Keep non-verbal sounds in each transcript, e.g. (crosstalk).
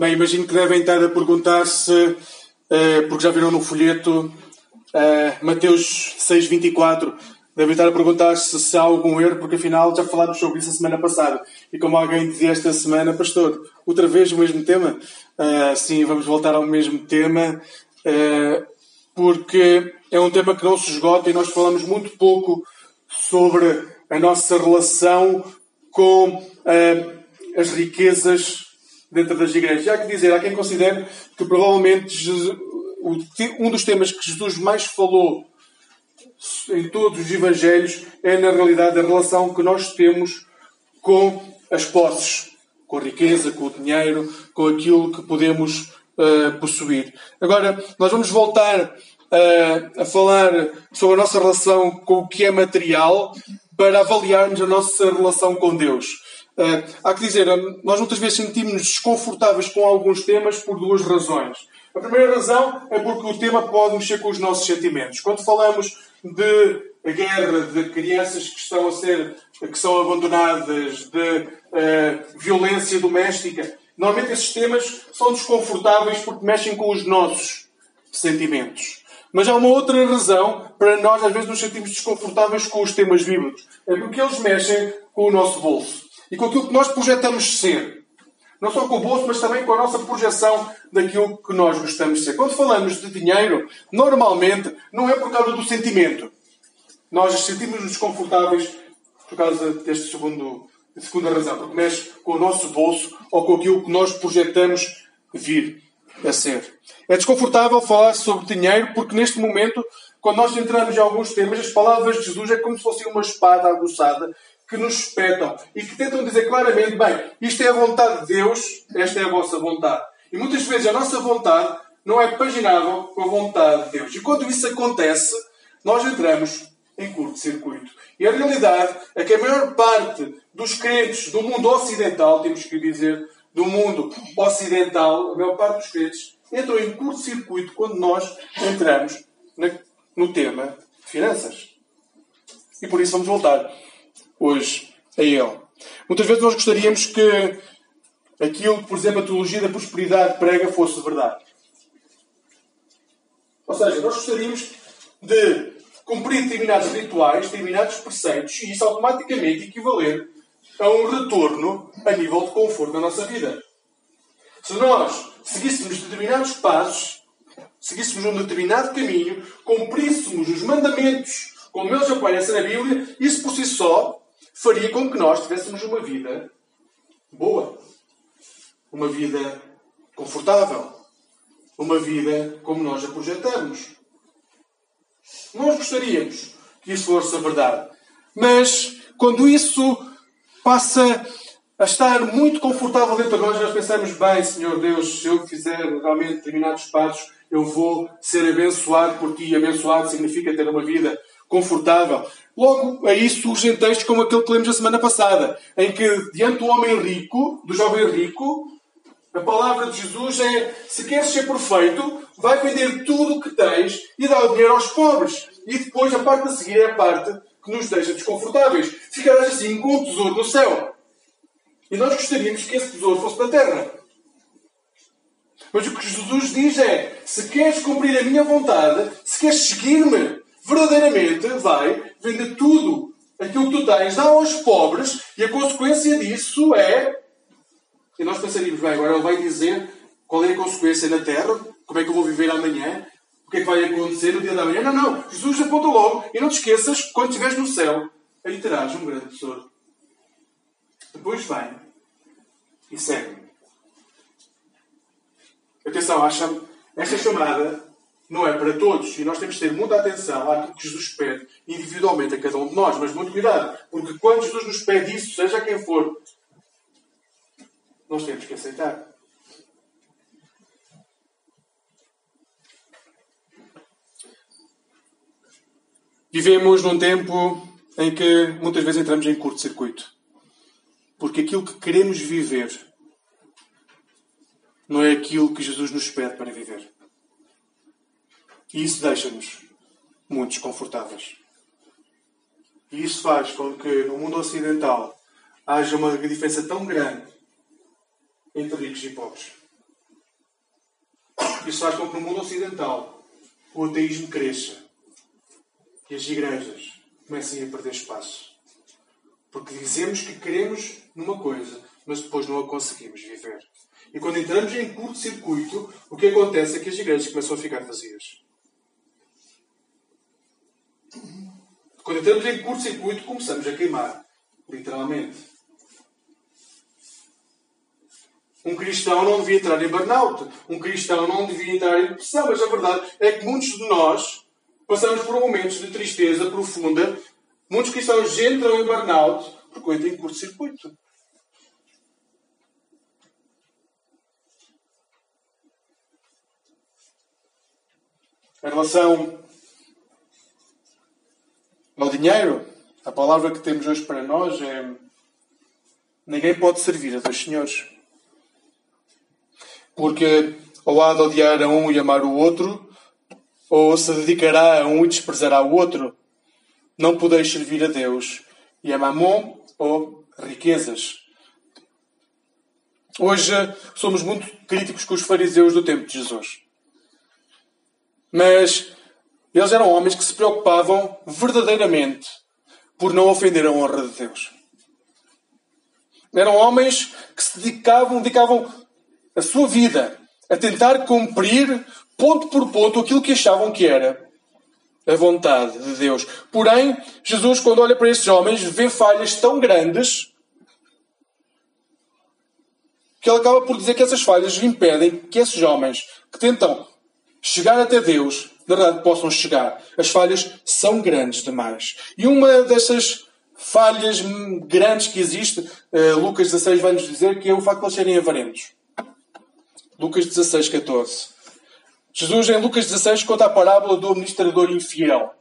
Bem, imagino que devem estar a perguntar-se, eh, porque já viram no folheto eh, Mateus 6,24, devem estar a perguntar-se se há algum erro, porque afinal já falámos sobre isso a semana passada. E como alguém dizia esta semana, pastor, outra vez o mesmo tema? Uh, sim, vamos voltar ao mesmo tema, porque é um tema que não se esgota e nós falamos muito pouco sobre a nossa relação com as riquezas dentro das igrejas. Há que dizer, há quem considere que provavelmente um dos temas que Jesus mais falou em todos os Evangelhos é, na realidade, a relação que nós temos com as posses, com a riqueza, com o dinheiro, com aquilo que podemos uh, possuir. Agora, nós vamos voltar uh, a falar sobre a nossa relação com o que é material para avaliarmos a nossa relação com Deus. Uh, há que dizer, nós muitas vezes sentimos-nos desconfortáveis com alguns temas por duas razões. A primeira razão é porque o tema pode mexer com os nossos sentimentos. Quando falamos de guerra, de crianças que estão a ser, que são abandonadas, de uh, violência doméstica, normalmente esses temas são desconfortáveis porque mexem com os nossos sentimentos. Mas há uma outra razão para nós às vezes nos sentirmos desconfortáveis com os temas bíblicos. É porque eles mexem com o nosso bolso e com aquilo que nós projetamos ser. Não só com o bolso, mas também com a nossa projeção daquilo que nós gostamos de ser. Quando falamos de dinheiro, normalmente não é por causa do sentimento. Nós sentimos-nos desconfortáveis por causa segundo, segunda razão, porque mexe com o nosso bolso ou com aquilo que nós projetamos vir a ser. É desconfortável falar sobre dinheiro porque neste momento, quando nós entramos em alguns temas, as palavras de Jesus é como se fosse uma espada aguçada que nos espetam e que tentam dizer claramente: bem, isto é a vontade de Deus, esta é a vossa vontade. E muitas vezes a nossa vontade não é paginável com a vontade de Deus. E quando isso acontece, nós entramos em curto-circuito. E a realidade é que a maior parte dos crentes do mundo ocidental, temos que dizer, do mundo ocidental, a maior parte dos crentes entram em curto-circuito quando nós entramos no tema finanças. E por isso vamos voltar hoje a Ele. Muitas vezes nós gostaríamos que aquilo que, por exemplo, a teologia da prosperidade prega fosse verdade. Ou seja, nós gostaríamos de cumprir determinados rituais, determinados preceitos, e isso automaticamente equivaler a um retorno a nível de conforto na nossa vida. Se nós seguíssemos determinados passos, seguíssemos um determinado caminho, cumpríssemos os mandamentos como eles aparecem na Bíblia, isso por si só faria com que nós tivéssemos uma vida boa, uma vida confortável, uma vida como nós a projetamos. Nós gostaríamos que isso fosse a verdade. Mas quando isso passa a estar muito confortável dentro de nós, nós pensamos, bem, Senhor Deus, se eu fizer realmente determinados passos, eu vou ser abençoado por ti. Abençoado significa ter uma vida confortável. Logo, aí surgem textos como aquele que lemos a semana passada, em que, diante do homem rico, do jovem rico, a palavra de Jesus é: se queres ser perfeito, vai vender tudo o que tens e dá o dinheiro aos pobres. E depois a parte a seguir é a parte que nos deixa desconfortáveis. Ficarás assim com um tesouro no céu. E nós gostaríamos que esse tesouro fosse da terra. Mas o que Jesus diz é: se queres cumprir a minha vontade, se queres seguir-me, verdadeiramente vai vender tudo aquilo que tu tens, dá aos pobres, e a consequência disso é. E nós pensaríamos, bem, agora ele vai dizer qual é a consequência na terra, como é que eu vou viver amanhã, o que é que vai acontecer no dia da manhã. Não, não. Jesus aponta logo. E não te esqueças, quando estiveres no céu, aí terás um grande tesouro. Depois vem e segue-me. Atenção, acha esta chamada não é para todos. E nós temos de ter muita atenção àquilo que Jesus pede individualmente a cada um de nós. Mas muito cuidado, porque quando Jesus nos pede isso, seja quem for, nós temos que aceitar. Vivemos num tempo em que muitas vezes entramos em curto-circuito. Porque aquilo que queremos viver não é aquilo que Jesus nos pede para viver. E isso deixa-nos muito desconfortáveis. E isso faz com que no mundo ocidental haja uma diferença tão grande entre ricos e pobres. Isso faz com que no mundo ocidental o ateísmo cresça e as igrejas comecem a perder espaço. Porque dizemos que queremos numa coisa, mas depois não a conseguimos viver. E quando entramos em curto-circuito, o que acontece é que as igrejas começam a ficar vazias. Quando entramos em curto-circuito, começamos a queimar. Literalmente. Um cristão não devia entrar em burnout. Um cristão não devia entrar em depressão. Mas a verdade é que muitos de nós passamos por momentos de tristeza profunda. Muitos cristãos entram em burnout porque entram em curto-circuito. Em relação ao dinheiro, a palavra que temos hoje para nós é: ninguém pode servir a dois senhores. Porque ou há de odiar a um e amar o outro, ou se dedicará a um e desprezará o outro. Não podeis servir a Deus e a mamon ou riquezas. Hoje somos muito críticos com os fariseus do tempo de Jesus. Mas eles eram homens que se preocupavam verdadeiramente por não ofender a honra de Deus. Eram homens que se dedicavam, dedicavam a sua vida a tentar cumprir ponto por ponto aquilo que achavam que era a vontade de Deus. Porém, Jesus, quando olha para estes homens, vê falhas tão grandes que ele acaba por dizer que essas falhas impedem que esses homens que tentam chegar até Deus, na verdade, possam chegar. As falhas são grandes demais. E uma dessas falhas grandes que existe, uh, Lucas 16 vai nos dizer que é o facto de eles serem avarentos. Lucas 16, 14. Jesus, em Lucas 16, conta a parábola do administrador infiel.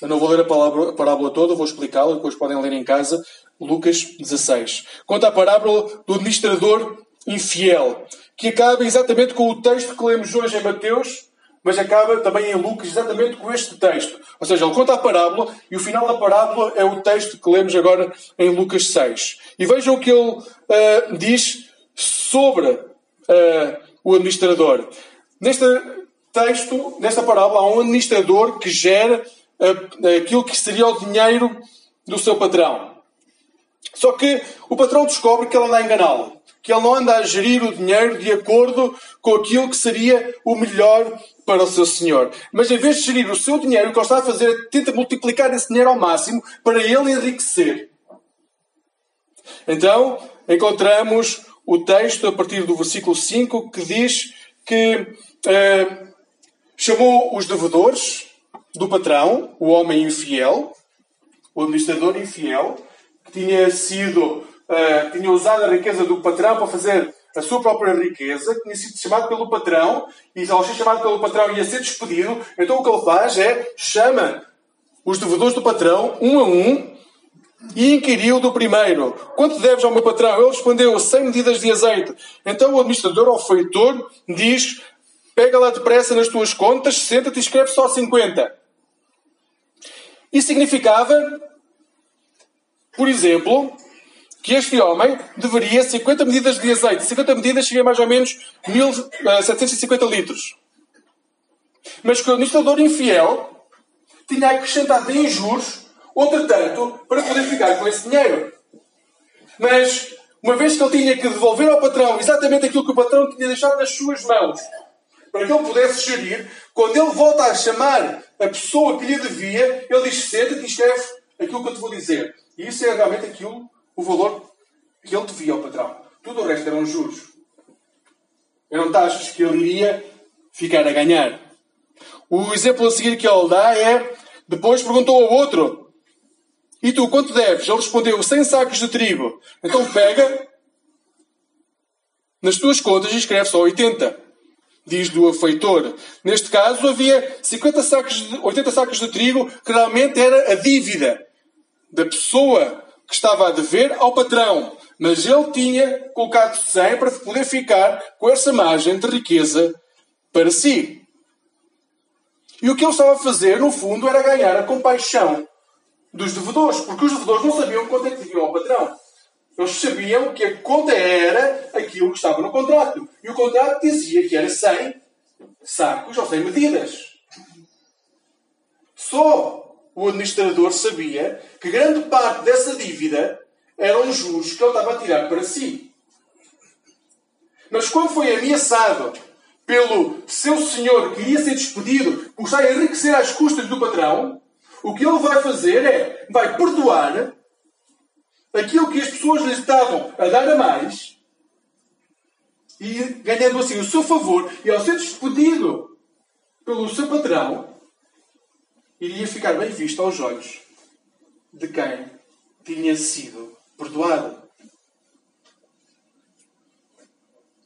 Eu não vou ler a, palavra, a parábola toda, vou explicá-la, depois podem ler em casa. Lucas 16. Conta a parábola do administrador infiel, que acaba exatamente com o texto que lemos hoje em Mateus, mas acaba também em Lucas exatamente com este texto. Ou seja, ele conta a parábola e o final da parábola é o texto que lemos agora em Lucas 6. E vejam o que ele uh, diz sobre uh, o administrador. Neste texto, nesta parábola, há um administrador que gera uh, aquilo que seria o dinheiro do seu patrão. Só que o patrão descobre que ele anda a enganá-lo que ele não anda a gerir o dinheiro de acordo com aquilo que seria o melhor para o seu senhor. Mas em vez de gerir o seu dinheiro, o que ele está a fazer é tenta multiplicar esse dinheiro ao máximo para ele enriquecer. Então, encontramos o texto a partir do versículo 5 que diz que eh, chamou os devedores do patrão, o homem infiel, o administrador infiel, que tinha sido uh, tinha usado a riqueza do patrão para fazer a sua própria riqueza, tinha sido chamado pelo patrão, e ao ser chamado pelo patrão ia ser despedido, então o que ele faz é chama os devedores do patrão, um a um, e inquiriu do primeiro: Quanto deves ao meu patrão? Ele respondeu: 100 medidas de azeite. Então o administrador, ao feitor, diz: Pega lá depressa nas tuas contas, senta-te e escreve só 50. Isso significava, por exemplo, que este homem deveria 50 medidas de azeite. 50 medidas seria mais ou menos 1750 uh, litros. Mas que o administrador infiel tinha acrescentado em juros outro tanto para poder ficar com esse dinheiro. Mas, uma vez que ele tinha que devolver ao patrão exatamente aquilo que o patrão tinha deixado nas suas mãos, para que ele pudesse gerir, quando ele volta a chamar a pessoa que lhe devia, ele diz: Senta-te e escreve aquilo que eu te vou dizer. E isso é realmente aquilo o valor que ele devia ao patrão. Tudo o resto eram juros. Eram taxas que ele iria ficar a ganhar. O exemplo a seguir que ele dá é: depois perguntou ao outro: E tu quanto deves? Ele respondeu: 100 sacos de trigo. Então pega nas tuas contas e escreve só 80. Diz do afeitor. Neste caso havia 50 sacos de, 80 sacos de trigo que realmente era a dívida da pessoa que estava a dever ao patrão, mas ele tinha colocado 100 para poder ficar com essa margem de riqueza para si. E o que ele estava a fazer, no fundo, era ganhar a compaixão dos devedores, porque os devedores não sabiam quanto é que deviam ao patrão. Eles sabiam que a conta era aquilo que estava no contrato. E o contrato dizia que era 100 sacos ou sem medidas. Só o administrador sabia que grande parte dessa dívida eram juros que ele estava a tirar para si. Mas quando foi ameaçado pelo seu senhor que ia ser despedido por estar a enriquecer às custas do patrão, o que ele vai fazer é vai perdoar aquilo que as pessoas lhe estavam a dar a mais e ganhando assim o seu favor e ao ser despedido pelo seu patrão iria ficar bem visto aos olhos de quem tinha sido perdoado.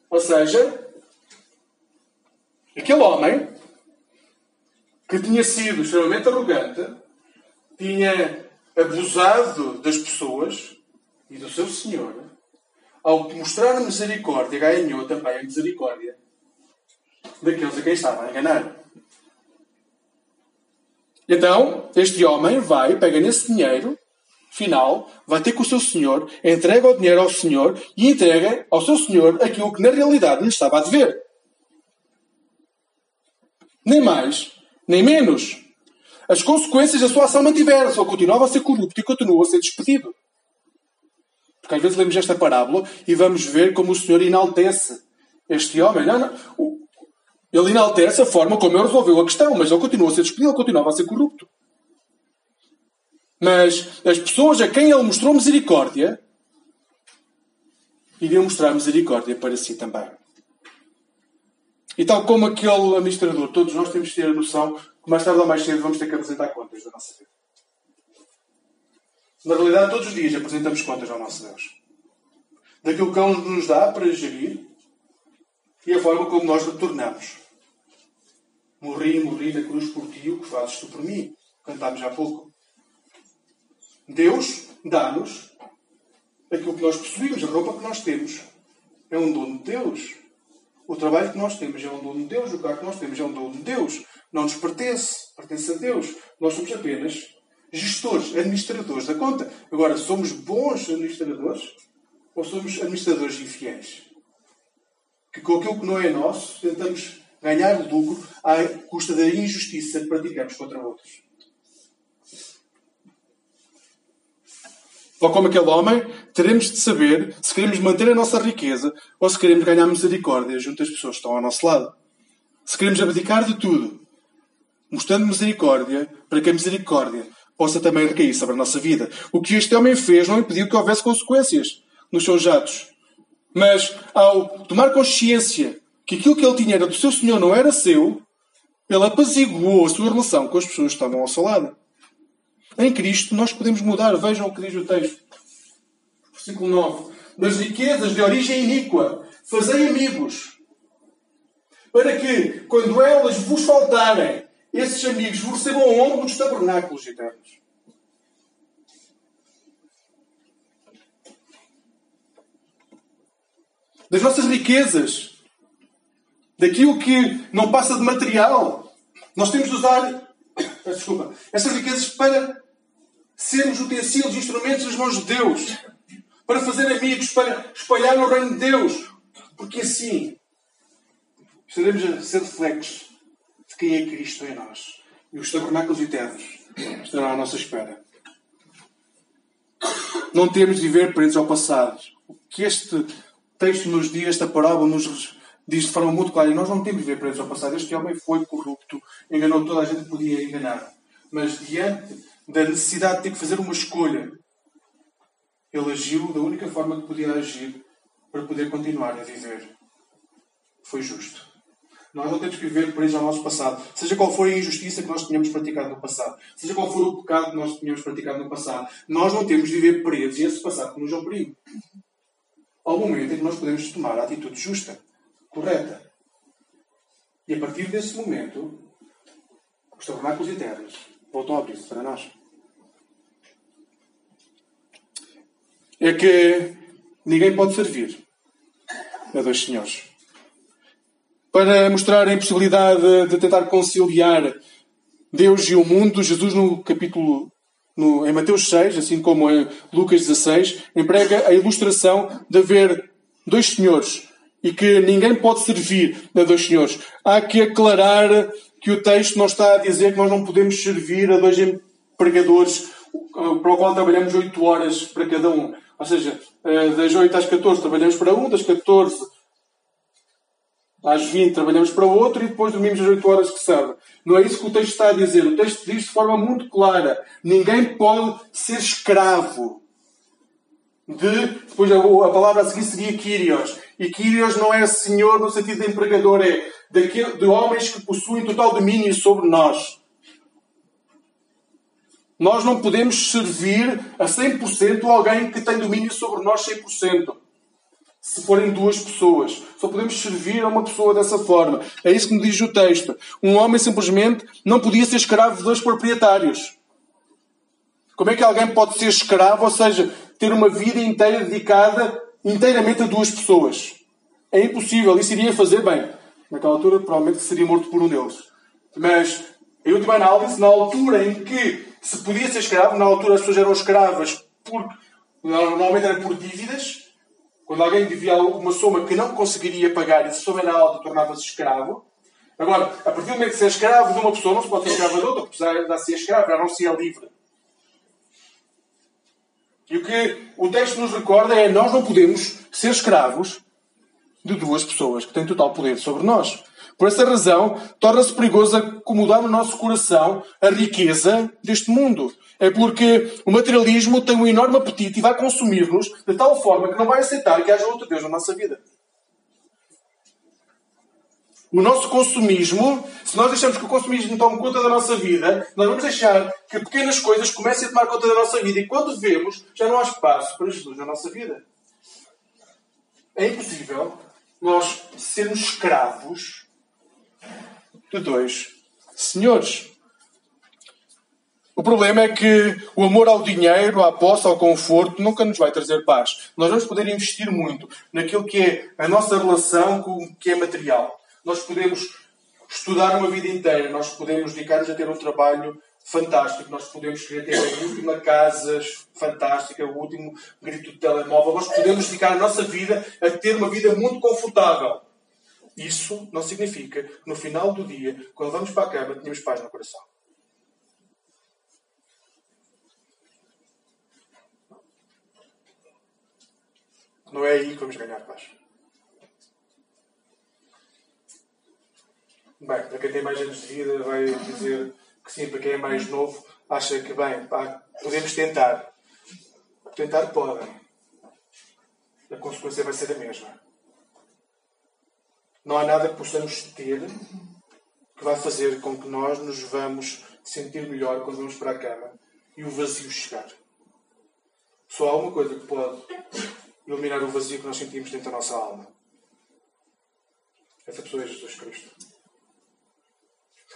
Ou seja, aquele homem que tinha sido extremamente arrogante, tinha abusado das pessoas e do seu Senhor, ao mostrar misericórdia, ganhou também a misericórdia daqueles a quem estava a enganar. Então, este homem vai, pega nesse dinheiro, final, vai ter com o seu senhor, entrega o dinheiro ao senhor e entrega ao seu senhor aquilo que na realidade lhe estava a dever. Nem mais, nem menos. As consequências da sua ação mantiveram-se. Ele continuava a ser corrupto e continuou a ser despedido. Porque às vezes lemos esta parábola e vamos ver como o Senhor enaltece este homem. Não, não. Ele enaltece a forma como ele resolveu a questão, mas ele continua a ser despedido, ele continuava a ser corrupto. Mas as pessoas a quem ele mostrou misericórdia iriam mostrar misericórdia para si também. E tal como aquele administrador, todos nós temos que ter a noção que mais tarde ou mais cedo vamos ter que apresentar contas da nossa vida. Na realidade, todos os dias apresentamos contas ao nosso Deus. Daquilo que Ele nos dá para gerir e a forma como nós retornamos. Morri, morri na cruz por ti, o que fazes tu por mim? Cantámos há pouco. Deus dá-nos aquilo que nós possuímos, a roupa que nós temos. É um dom de Deus. O trabalho que nós temos é um dom de Deus, o carro que nós temos é um dom de Deus. Não nos pertence, pertence a Deus. Nós somos apenas gestores, administradores da conta. Agora, somos bons administradores ou somos administradores infiéis? Que com aquilo que não é nosso tentamos ganhar lucro à custa da injustiça que praticamos contra outros. Ou como aquele homem, teremos de saber se queremos manter a nossa riqueza ou se queremos ganhar misericórdia junto às pessoas que estão ao nosso lado. Se queremos abdicar de tudo, mostrando misericórdia, para que a misericórdia possa também recair sobre a nossa vida. O que este homem fez não impediu que houvesse consequências nos seus atos. Mas, ao tomar consciência que aquilo que ele tinha era do seu Senhor não era seu, ele apaziguou a sua relação com as pessoas que estavam ao seu lado. Em Cristo nós podemos mudar. Vejam o que diz o texto. Versículo 9. Das riquezas de origem iníqua, fazei amigos, para que, quando elas vos faltarem, esses amigos vos recebam a honra dos tabernáculos eternos. Das nossas riquezas, daquilo que não passa de material, nós temos de usar, (coughs) desculpa, essas riquezas para sermos utensílios, instrumentos nas mãos de Deus, para fazer amigos, para espalhar o reino de Deus, porque assim estaremos a ser reflexos de quem é Cristo em nós. E os tabernáculos eternos estarão à nossa espera. Não temos de viver presos ao passado. O que este texto nos diz, esta parábola nos diz de forma muito clara, e nós não temos de viver presos ao passado. Este homem foi corrupto, enganou toda a gente que podia enganar. Mas diante da necessidade de ter que fazer uma escolha. Ele agiu da única forma que podia agir para poder continuar a viver. Foi justo. Nós não temos que viver presos ao nosso passado. Seja qual for a injustiça que nós tenhamos praticado no passado. Seja qual for o pecado que nós tenhamos praticado no passado. Nós não temos de viver presos e esse passado que nos oprime. Há um momento em que nós podemos tomar a atitude justa, correta. E a partir desse momento, os tabernáculos eternos voltam a abrir-se para nós. É que ninguém pode servir a dois senhores. Para mostrar a impossibilidade de tentar conciliar Deus e o mundo, Jesus, no capítulo no, em Mateus 6, assim como em Lucas 16, emprega a ilustração de haver dois senhores e que ninguém pode servir a dois senhores. Há que aclarar que o texto não está a dizer que nós não podemos servir a dois empregadores para o qual trabalhamos 8 horas para cada um. Ou seja, eh, das 8 às 14 trabalhamos para um, das 14 às 20 trabalhamos para outro e depois dormimos as 8 horas que servem. Não é isso que o texto está a dizer. O texto diz de forma muito clara: ninguém pode ser escravo. De, depois a, a palavra a seguir seria Kyrios. E Kyrios não é senhor no sentido de empregador, é daquele, de homens que possuem total domínio sobre nós. Nós não podemos servir a 100% alguém que tem domínio sobre nós 100% se forem duas pessoas. Só podemos servir a uma pessoa dessa forma. É isso que me diz o texto. Um homem simplesmente não podia ser escravo de dois proprietários. Como é que alguém pode ser escravo, ou seja, ter uma vida inteira dedicada inteiramente a duas pessoas? É impossível. Isso iria fazer bem. Naquela altura, provavelmente seria morto por um deles. Mas, em última análise, na altura em que se podia ser escravo, na altura as pessoas eram escravas porque normalmente era por dívidas, quando alguém devia uma soma que não conseguiria pagar e se soma era alta, tornava-se escravo. Agora, a partir do momento que se é escravo de uma pessoa, não se pode ser escravo de outra, porque já se é escravo, já não se é livre. E o que o texto nos recorda é nós não podemos ser escravos de duas pessoas que têm total poder sobre nós. Por essa razão, torna-se perigoso acomodar no nosso coração a riqueza deste mundo. É porque o materialismo tem um enorme apetite e vai consumir-nos de tal forma que não vai aceitar que haja outro Deus na nossa vida. O nosso consumismo, se nós deixamos que o consumismo tome conta da nossa vida, nós vamos deixar que pequenas coisas comecem a tomar conta da nossa vida. E quando vemos, já não há espaço para Jesus na nossa vida. É impossível nós sermos escravos de dois senhores. O problema é que o amor ao dinheiro, à posse, ao conforto, nunca nos vai trazer paz. Nós vamos poder investir muito naquilo que é a nossa relação com o que é material. Nós podemos estudar uma vida inteira, nós podemos dedicar-nos a ter um trabalho fantástico, nós podemos querer ter a última casa fantástica, o último grito de telemóvel, nós podemos dedicar a nossa vida a ter uma vida muito confortável. Isso não significa que no final do dia, quando vamos para a cama, tenhamos paz no coração. Não é aí que vamos ganhar paz. Bem, para quem tem mais anos de vida, vai dizer que sim, para quem é mais novo, acha que, bem, pá, podemos tentar. Tentar podem. A consequência vai ser a mesma. Não há nada que possamos ter que vai fazer com que nós nos vamos sentir melhor quando vamos para a cama e o vazio chegar. Só há uma coisa que pode eliminar o vazio que nós sentimos dentro da nossa alma. Essa pessoa é Jesus Cristo.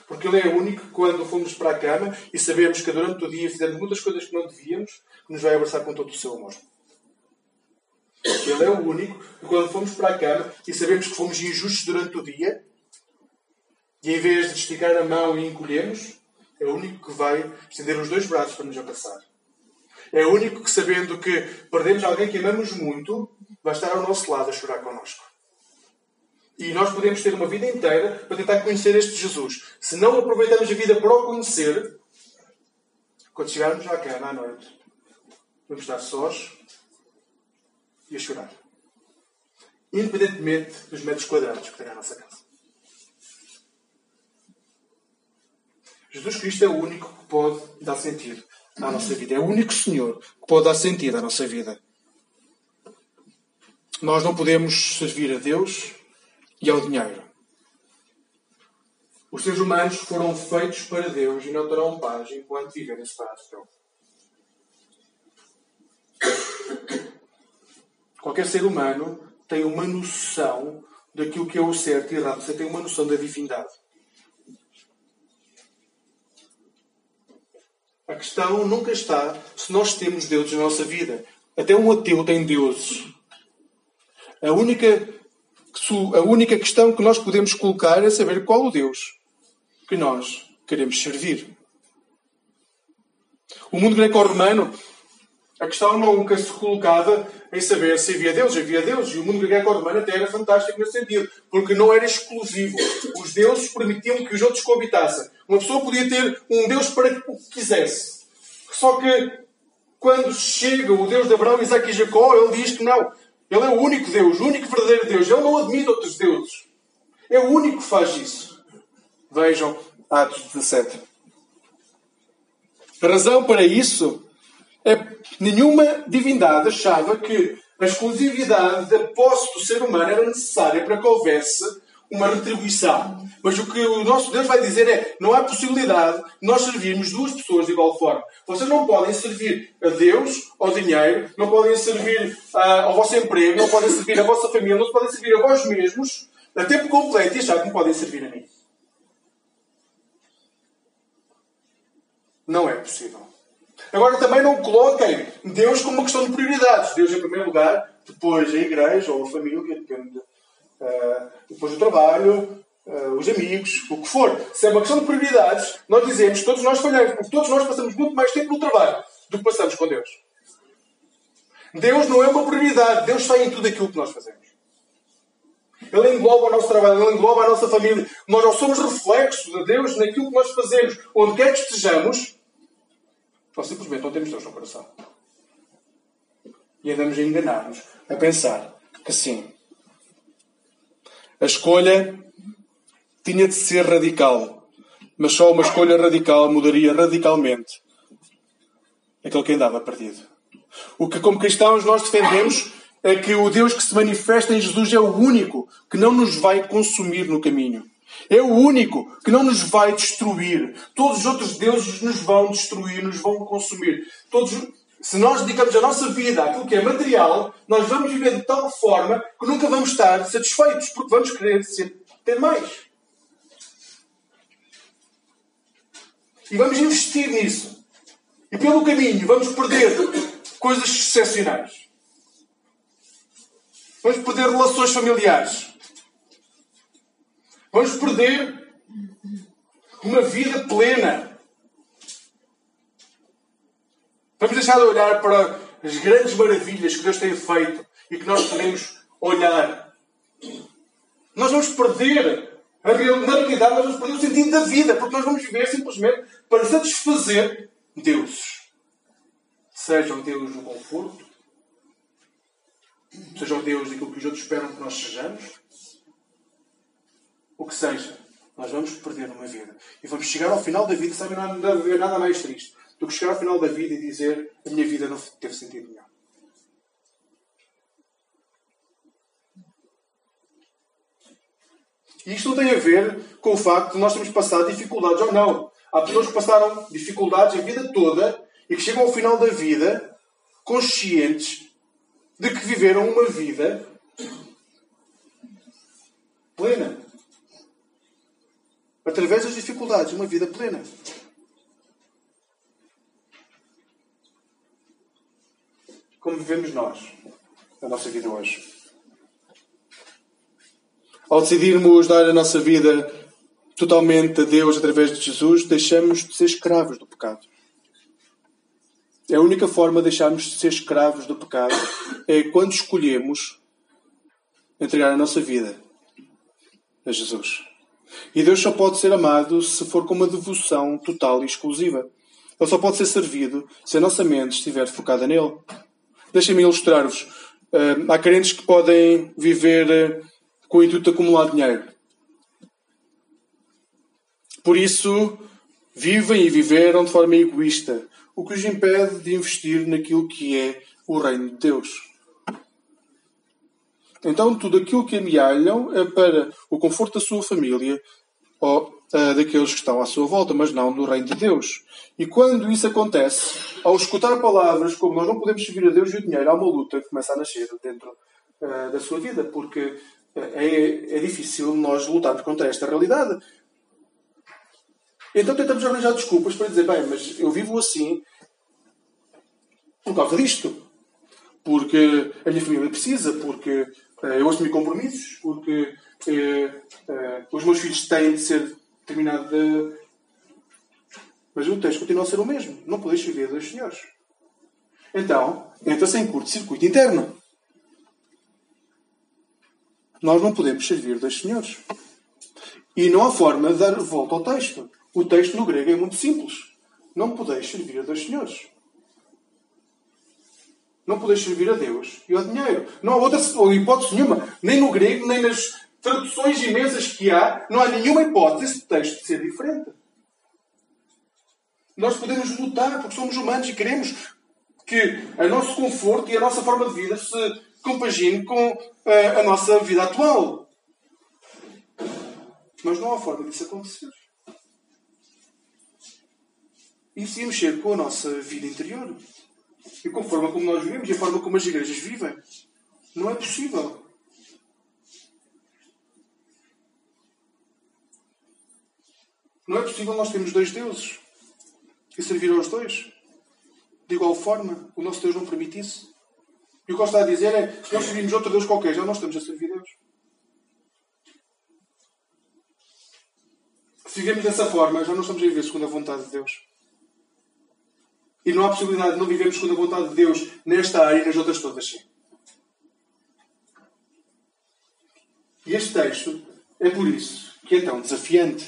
Porque Ele é o único quando fomos para a cama e sabemos que durante o dia fizemos muitas coisas que não devíamos, que nos vai abraçar com todo o seu amor. Ele é o único que, quando fomos para a cama e sabemos que fomos injustos durante o dia, e em vez de esticar a mão e encolhermos, é o único que vai estender os dois braços para nos abraçar. É o único que, sabendo que perdemos alguém que amamos muito, vai estar ao nosso lado a chorar connosco. E nós podemos ter uma vida inteira para tentar conhecer este Jesus. Se não aproveitamos a vida para o conhecer, quando chegarmos à cama à noite, vamos estar sós e a chorar. Independentemente dos metros quadrados que tem a nossa casa. Jesus Cristo é o único que pode dar sentido à nossa vida. É o único Senhor que pode dar sentido à nossa vida. Nós não podemos servir a Deus e ao dinheiro. Os seres humanos foram feitos para Deus e não terão paz enquanto viverem separados de Qualquer ser humano tem uma noção daquilo que é o certo e errado. Você tem uma noção da divindade. A questão nunca está se nós temos deuses na nossa vida. Até um ateu tem deuses. A única, a única questão que nós podemos colocar é saber qual o Deus que nós queremos servir. O mundo greco-romano A questão nunca se colocava em saber se havia Deus. Havia Deus. E o mundo greco-romano até era fantástico nesse sentido. Porque não era exclusivo. Os deuses permitiam que os outros coabitassem. Uma pessoa podia ter um Deus para o que quisesse. Só que quando chega o Deus de Abraão, Isaac e Jacó, ele diz que não. Ele é o único Deus, o único verdadeiro Deus. Ele não admite outros deuses. É o único que faz isso. Vejam Atos 17. A razão para isso é nenhuma divindade achava que a exclusividade da posse do ser humano era necessária para que houvesse uma retribuição. Mas o que o nosso Deus vai dizer é: não há possibilidade de nós servirmos duas pessoas de igual forma. Vocês não podem servir a Deus, ao dinheiro, não podem servir uh, ao vosso emprego, não podem servir a vossa família, não podem servir a vós mesmos a tempo completo e achar que me podem servir a mim. Não é possível. Agora também não coloquem Deus como uma questão de prioridades. Deus em primeiro lugar, depois a igreja ou a família, depende. Uh, depois o trabalho, uh, os amigos, o que for. Se é uma questão de prioridades, nós dizemos todos nós falhamos, porque todos nós passamos muito mais tempo no trabalho do que passamos com Deus. Deus não é uma prioridade, Deus está em tudo aquilo que nós fazemos. Ele engloba o nosso trabalho, ele engloba a nossa família. Nós não somos reflexos de Deus naquilo que nós fazemos, onde quer que estejamos, ou simplesmente não temos Deus no coração. E andamos a enganar-nos, a pensar que sim. A escolha tinha de ser radical, mas só uma escolha radical mudaria radicalmente aquele que andava perdido. O que, como cristãos, nós defendemos é que o Deus que se manifesta em Jesus é o único que não nos vai consumir no caminho. É o único que não nos vai destruir. Todos os outros deuses nos vão destruir, nos vão consumir. Todos, se nós dedicamos a nossa vida àquilo que é material, nós vamos viver de tal forma que nunca vamos estar satisfeitos, porque vamos querer ter mais. E vamos investir nisso. E pelo caminho vamos perder coisas excepcionais. Vamos perder relações familiares. Vamos perder uma vida plena. Vamos deixar de olhar para as grandes maravilhas que Deus tem feito e que nós podemos olhar. Nós vamos perder a realidade, nós vamos perder o sentido da vida, porque nós vamos viver simplesmente para satisfazer deuses. Sejam Deus no conforto, sejam Deus aquilo que os outros esperam que nós sejamos, o que seja, nós vamos perder uma vida. E vamos chegar ao final da vida, sabe, não há nada mais triste do que chegar ao final da vida e dizer a minha vida não teve sentido nenhum. E isto não tem a ver com o facto de nós termos passado dificuldades ou não. Há pessoas que passaram dificuldades a vida toda e que chegam ao final da vida conscientes de que viveram uma vida plena através das dificuldades, uma vida plena. Como vivemos nós, a nossa vida hoje. Ao decidirmos dar a nossa vida totalmente a Deus através de Jesus, deixamos de ser escravos do pecado. É a única forma de deixarmos de ser escravos do pecado é quando escolhemos entregar a nossa vida a Jesus. E Deus só pode ser amado se for com uma devoção total e exclusiva. Ele só pode ser servido se a nossa mente estiver focada nele. Deixem-me ilustrar-vos. Uh, há crentes que podem viver uh, com o intuito de acumular dinheiro. Por isso, vivem e viveram de forma egoísta, o que os impede de investir naquilo que é o reino de Deus. Então, tudo aquilo que amealham é para o conforto da sua família ou uh, daqueles que estão à sua volta, mas não do reino de Deus. E quando isso acontece, ao escutar palavras como nós não podemos servir a Deus e o dinheiro, há uma luta que começa a nascer dentro uh, da sua vida, porque é, é difícil nós lutarmos contra esta realidade. Então tentamos arranjar desculpas para dizer, bem, mas eu vivo assim por causa disto. Porque a minha família precisa, porque eh, eu assumi compromissos porque eh, eh, os meus filhos têm de ser terminados de... Mas o texto continua a ser o mesmo. Não podes viver dois senhores. então entra-se em curto-circuito interno. Nós não podemos servir dois senhores. E não há forma de dar volta ao texto. O texto no grego é muito simples. Não podeis servir a dois senhores. Não podeis servir a Deus e ao dinheiro. Não há outra hipótese nenhuma. Nem no grego, nem nas traduções imensas que há, não há nenhuma hipótese de texto de ser diferente. Nós podemos lutar porque somos humanos e queremos que o nosso conforto e a nossa forma de vida se compagine com a, eh, a nossa vida atual. Mas não há forma disso acontecer. Isso ia mexer com a nossa vida interior. E com a forma como nós vivemos e a forma como as igrejas vivem. Não é possível. Não é possível nós termos dois deuses e servir aos dois. De igual forma, o nosso Deus não permite isso. E o que ele está a dizer é: se nós servimos outro Deus qualquer, já não estamos a servir Deus. Se vivemos dessa forma, já não estamos a viver segundo a vontade de Deus. E não há possibilidade de não vivermos segundo a vontade de Deus nesta área e nas outras todas, sim. E este texto é por isso que é tão desafiante.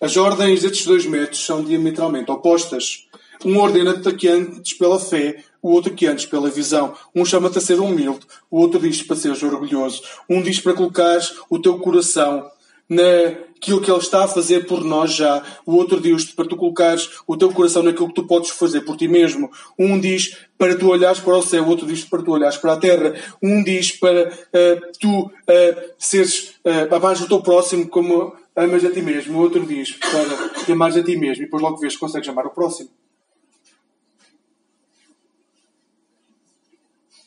As ordens destes dois métodos são diametralmente opostas. Um ordena-te que antes pela fé, o outro que antes pela visão. Um chama-te a ser humilde, o outro diz para seres orgulhoso. Um diz para colocares o teu coração naquilo que Ele está a fazer por nós já. O outro diz para tu colocares o teu coração naquilo que tu podes fazer por ti mesmo. Um diz para tu olhares para o céu, o outro diz para tu olhares para a terra. Um diz para uh, tu uh, seres uh, amares o teu próximo como amas a ti mesmo. O outro diz para te amares a ti mesmo e depois logo vês que consegues amar o próximo.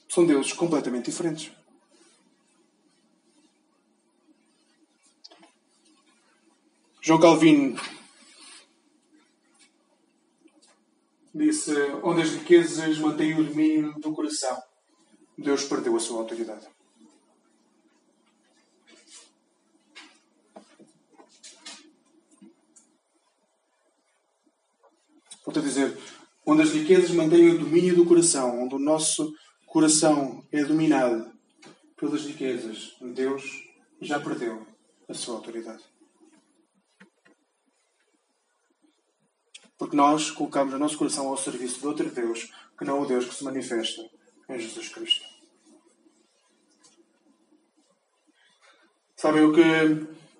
São deuses completamente diferentes. João Calvino disse: Onde as riquezas mantêm o domínio do coração, Deus perdeu a sua autoridade. Volto a dizer: onde as riquezas mantêm o domínio do coração, onde o nosso coração é dominado pelas riquezas, Deus já perdeu a sua autoridade. Porque nós colocamos o nosso coração ao serviço de outro Deus, que não o Deus que se manifesta em Jesus Cristo. Sabem o que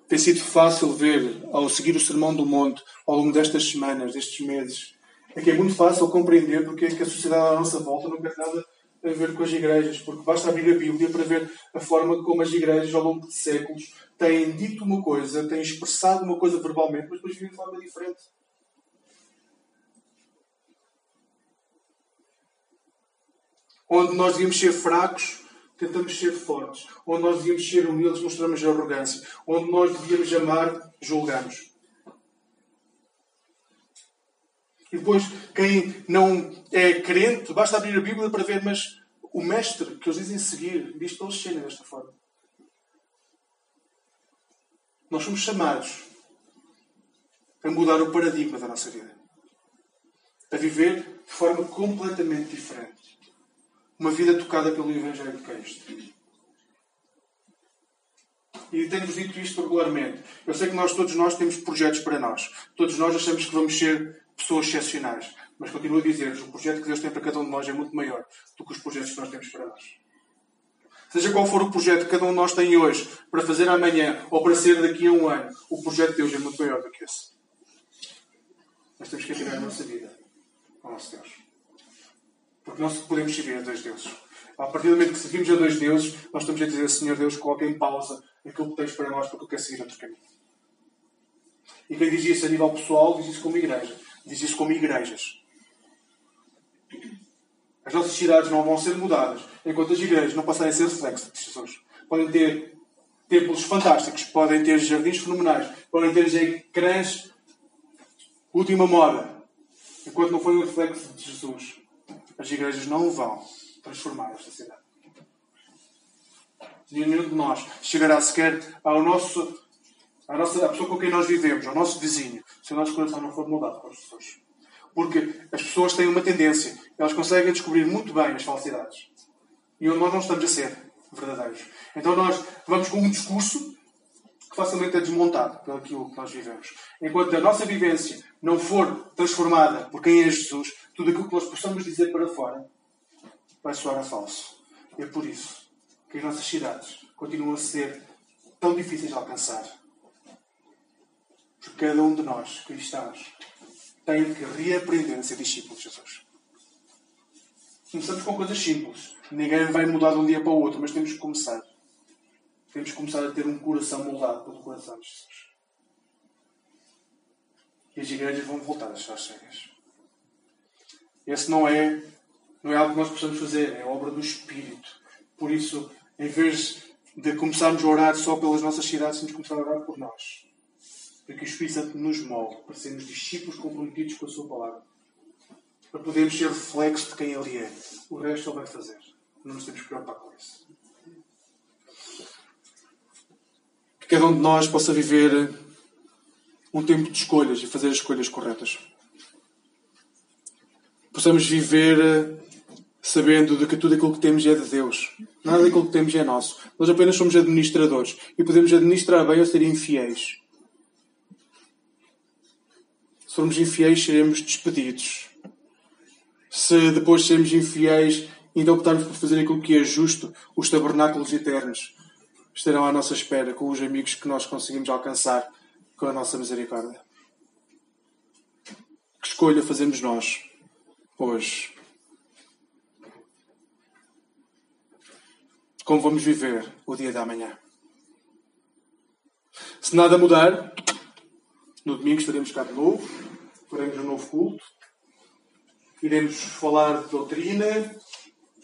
tem sido fácil ver ao seguir o Sermão do Monte ao longo destas semanas, destes meses? É que é muito fácil compreender porque é que a sociedade à nossa volta não quer nada a ver com as igrejas, porque basta abrir a Bíblia para ver a forma como as igrejas ao longo de séculos têm dito uma coisa, têm expressado uma coisa verbalmente, mas depois vivem de forma diferente. Onde nós devíamos ser fracos, tentamos ser fortes. Onde nós devíamos ser humildes, mostramos arrogância. Onde nós devíamos amar, julgamos. E depois, quem não é crente, basta abrir a Bíblia para ver, mas o mestre que eles dizem seguir diz para eles serem desta forma. Nós somos chamados a mudar o paradigma da nossa vida. A viver de forma completamente diferente uma vida tocada pelo Evangelho de Cristo. E tenho-vos dito isto regularmente. Eu sei que nós, todos nós, temos projetos para nós. Todos nós achamos que vamos ser pessoas excepcionais. Mas continuo a dizer-vos, o projeto que Deus tem para cada um de nós é muito maior do que os projetos que nós temos para nós. Seja qual for o projeto que cada um de nós tem hoje, para fazer amanhã ou para ser daqui a um ano, o projeto de Deus é muito maior do que esse. Nós temos que atirar a nossa vida ao nosso Deus. Porque nós podemos servir a dois deuses. A partir do momento que servimos a dois deuses, nós estamos a dizer, Senhor Deus, coloca em pausa aquilo que tens para nós, porque eu quero seguir outro caminho. E quem diz isso a nível pessoal, diz isso como igreja. Diz isso como igrejas. As nossas cidades não vão ser mudadas enquanto as igrejas não passarem a ser reflexo de Jesus. Podem ter templos fantásticos, podem ter jardins fenomenais, podem ter ecrãs última moda, enquanto não forem um reflexo de Jesus as igrejas não vão transformar esta cidade. Nenhum de nós chegará sequer ao nosso, à, nossa, à pessoa com quem nós vivemos, ao nosso vizinho, se o nosso coração não for mudado pelas pessoas. Porque as pessoas têm uma tendência. Elas conseguem descobrir muito bem as falsidades. E onde nós não estamos a ser verdadeiros. Então nós vamos com um discurso que facilmente é desmontado pelo aquilo que nós vivemos. Enquanto a nossa vivência não for transformada por quem é Jesus, tudo aquilo que nós possamos dizer para fora vai soar a falso. É por isso que as nossas cidades continuam a ser tão difíceis de alcançar. Porque cada um de nós, cristãos, tem que reaprender a ser discípulo de Jesus. Começamos com coisas simples. Ninguém vai mudar de um dia para o outro, mas temos que começar. Temos que começar a ter um coração moldado pelo coração de Jesus. E as igrejas vão voltar a estar cheias. Esse não é, não é algo que nós possamos fazer, é obra do Espírito. Por isso, em vez de começarmos a orar só pelas nossas cidades, temos que começar a orar por nós. Para que o Espírito Santo nos molde, para sermos discípulos comprometidos com a Sua palavra. Para podermos ser reflexo de quem Ele é. O resto Ele vai fazer. Não nos temos que preocupar com isso. Que cada um de nós possa viver um tempo de escolhas e fazer as escolhas corretas. Possamos viver sabendo de que tudo aquilo que temos é de Deus. Nada daquilo que temos é nosso. Nós apenas somos administradores e podemos administrar bem ou ser infiéis. Se formos infiéis, seremos despedidos. Se depois sermos infiéis, então optarmos por fazer aquilo que é justo, os tabernáculos eternos estarão à nossa espera com os amigos que nós conseguimos alcançar com a nossa misericórdia. Que escolha fazemos nós hoje? Como vamos viver o dia da manhã? Se nada mudar, no domingo estaremos cá de novo, faremos um novo culto, iremos falar de doutrina,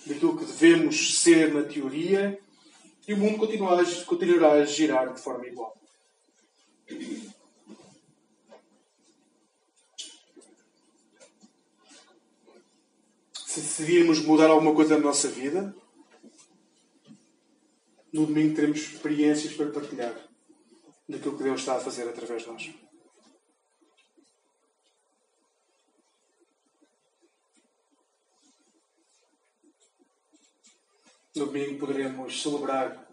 daquilo que devemos ser na teoria, e o mundo continuará a girar de forma igual. Se decidirmos mudar alguma coisa na nossa vida, no domingo teremos experiências para partilhar daquilo que Deus está a fazer através de nós. No domingo poderemos celebrar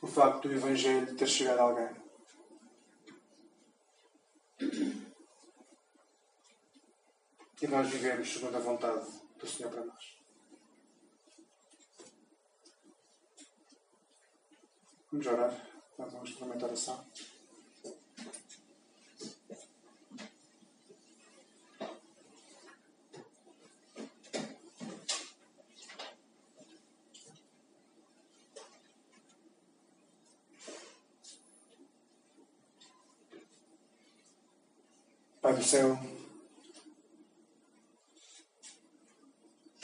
o facto do Evangelho ter chegado a alguém. E nós vivemos segundo a vontade do Senhor para nós. Vamos orar. Vamos experimentar a oração. Pai do céu,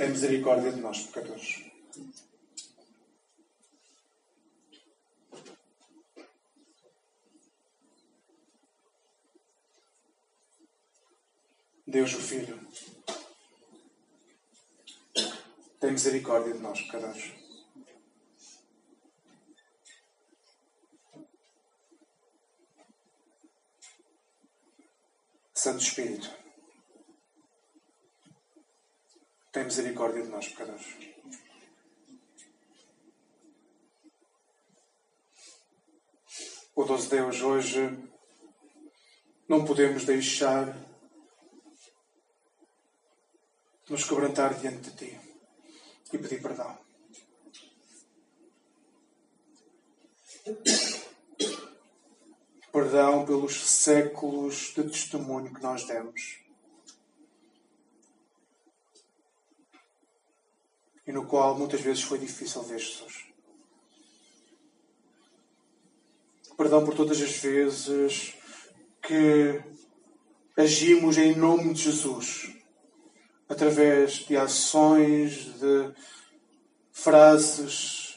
tem misericórdia de nós, pecadores. Deus, o Filho, tem misericórdia de nós, pecadores. Santo Espírito, tem misericórdia de nós, pecadores. O doce Deus, hoje não podemos deixar de nos quebrantar diante de Ti e pedir perdão. Perdão pelos séculos de testemunho que nós demos. E no qual muitas vezes foi difícil ver Jesus. Perdão por todas as vezes que agimos em nome de Jesus, através de ações, de frases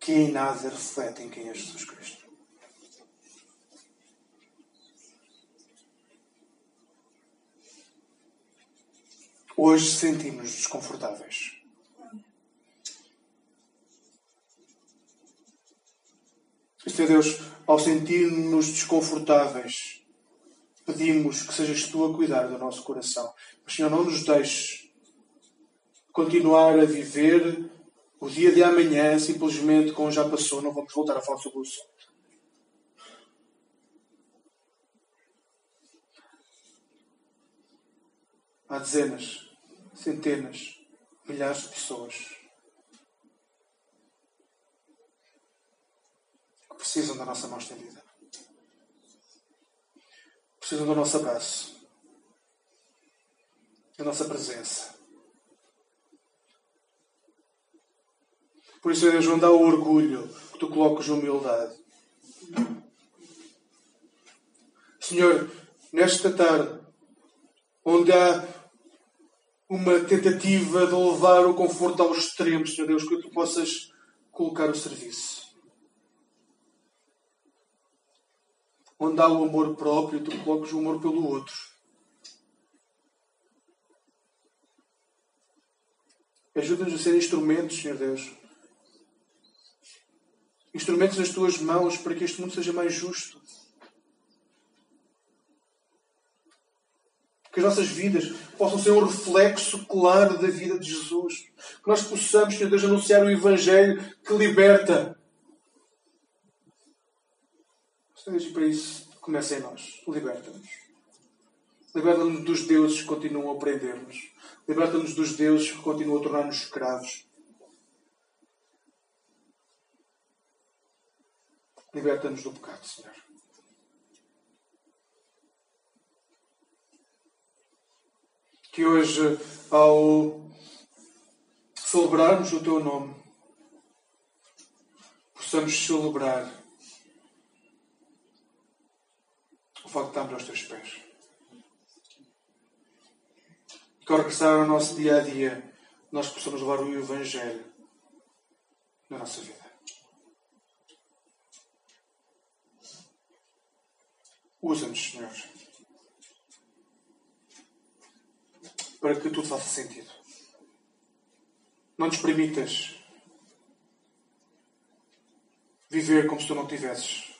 que em nada refletem quem é Jesus Cristo. Hoje sentimos-nos desconfortáveis. Este é Deus, ao sentir-nos desconfortáveis, pedimos que sejas tu a cuidar do nosso coração. Mas, Senhor, não nos deixes continuar a viver o dia de amanhã simplesmente como já passou, não vamos voltar a falar sobre o assunto. Há dezenas, centenas, milhares de pessoas que precisam da nossa mão estendida. Precisam do nosso abraço, da nossa presença. Por isso, Deus, não dá o orgulho que tu colocas humildade. Senhor, nesta tarde, onde há uma tentativa de levar o conforto ao extremo, Senhor Deus, que tu possas colocar o serviço. Onde há o amor próprio, tu colocas o amor pelo outro. Ajuda-nos a ser instrumentos, Senhor Deus. Instrumentos nas tuas mãos para que este mundo seja mais justo. Que as nossas vidas possam ser um reflexo claro da vida de Jesus. Que nós possamos, Senhor Deus, anunciar o Evangelho que liberta. Senhor, para isso, começa em nós. Liberta-nos. Liberta-nos dos deuses que continuam a prender-nos. Liberta-nos dos deuses que continuam a tornar-nos escravos. Liberta-nos do pecado, Senhor. Que hoje, ao celebrarmos o Teu nome, possamos celebrar o facto de estarmos aos Teus pés. Que ao regressar ao nosso dia a dia, nós possamos levar o Evangelho na nossa vida. Usa-nos, Senhor. Para que tudo faça sentido. Não nos permitas viver como se tu não tivesses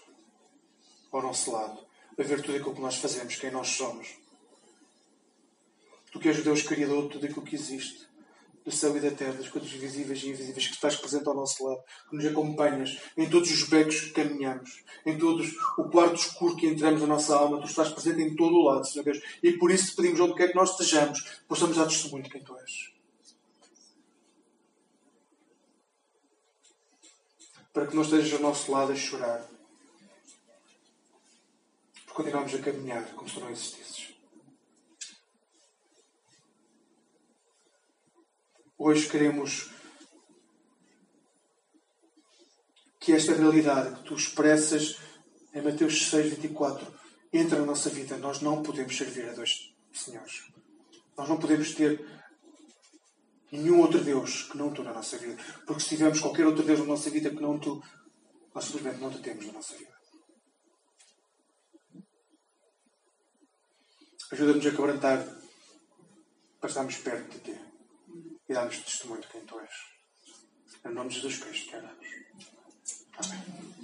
ao nosso lado, a ver tudo aquilo que nós fazemos, quem nós somos. Tu que és o Deus Criador de tudo aquilo que existe do céu e da terra, das coisas visíveis e invisíveis, que estás presente ao nosso lado, que nos acompanhas em todos os becos que caminhamos, em todos o quarto escuro que entramos na nossa alma, tu estás presente em todo o lado, Senhor Deus. E por isso pedimos onde quer que nós estejamos, possamos dar testemunho de quem tu és. Para que não estejas ao nosso lado a chorar. Porque continuamos a caminhar como se não existisses. Hoje queremos que esta realidade que tu expressas em Mateus 6, 24 entre na nossa vida. Nós não podemos servir a dois senhores. Nós não podemos ter nenhum outro Deus que não tu na nossa vida. Porque se tivermos qualquer outro Deus na nossa vida que não tu, nós simplesmente não te temos na nossa vida. Ajuda-nos a quebrantar para estarmos perto de ti e dá-nos testemunho de quem tu és. Em nome de Jesus Cristo, que oramos. Amém.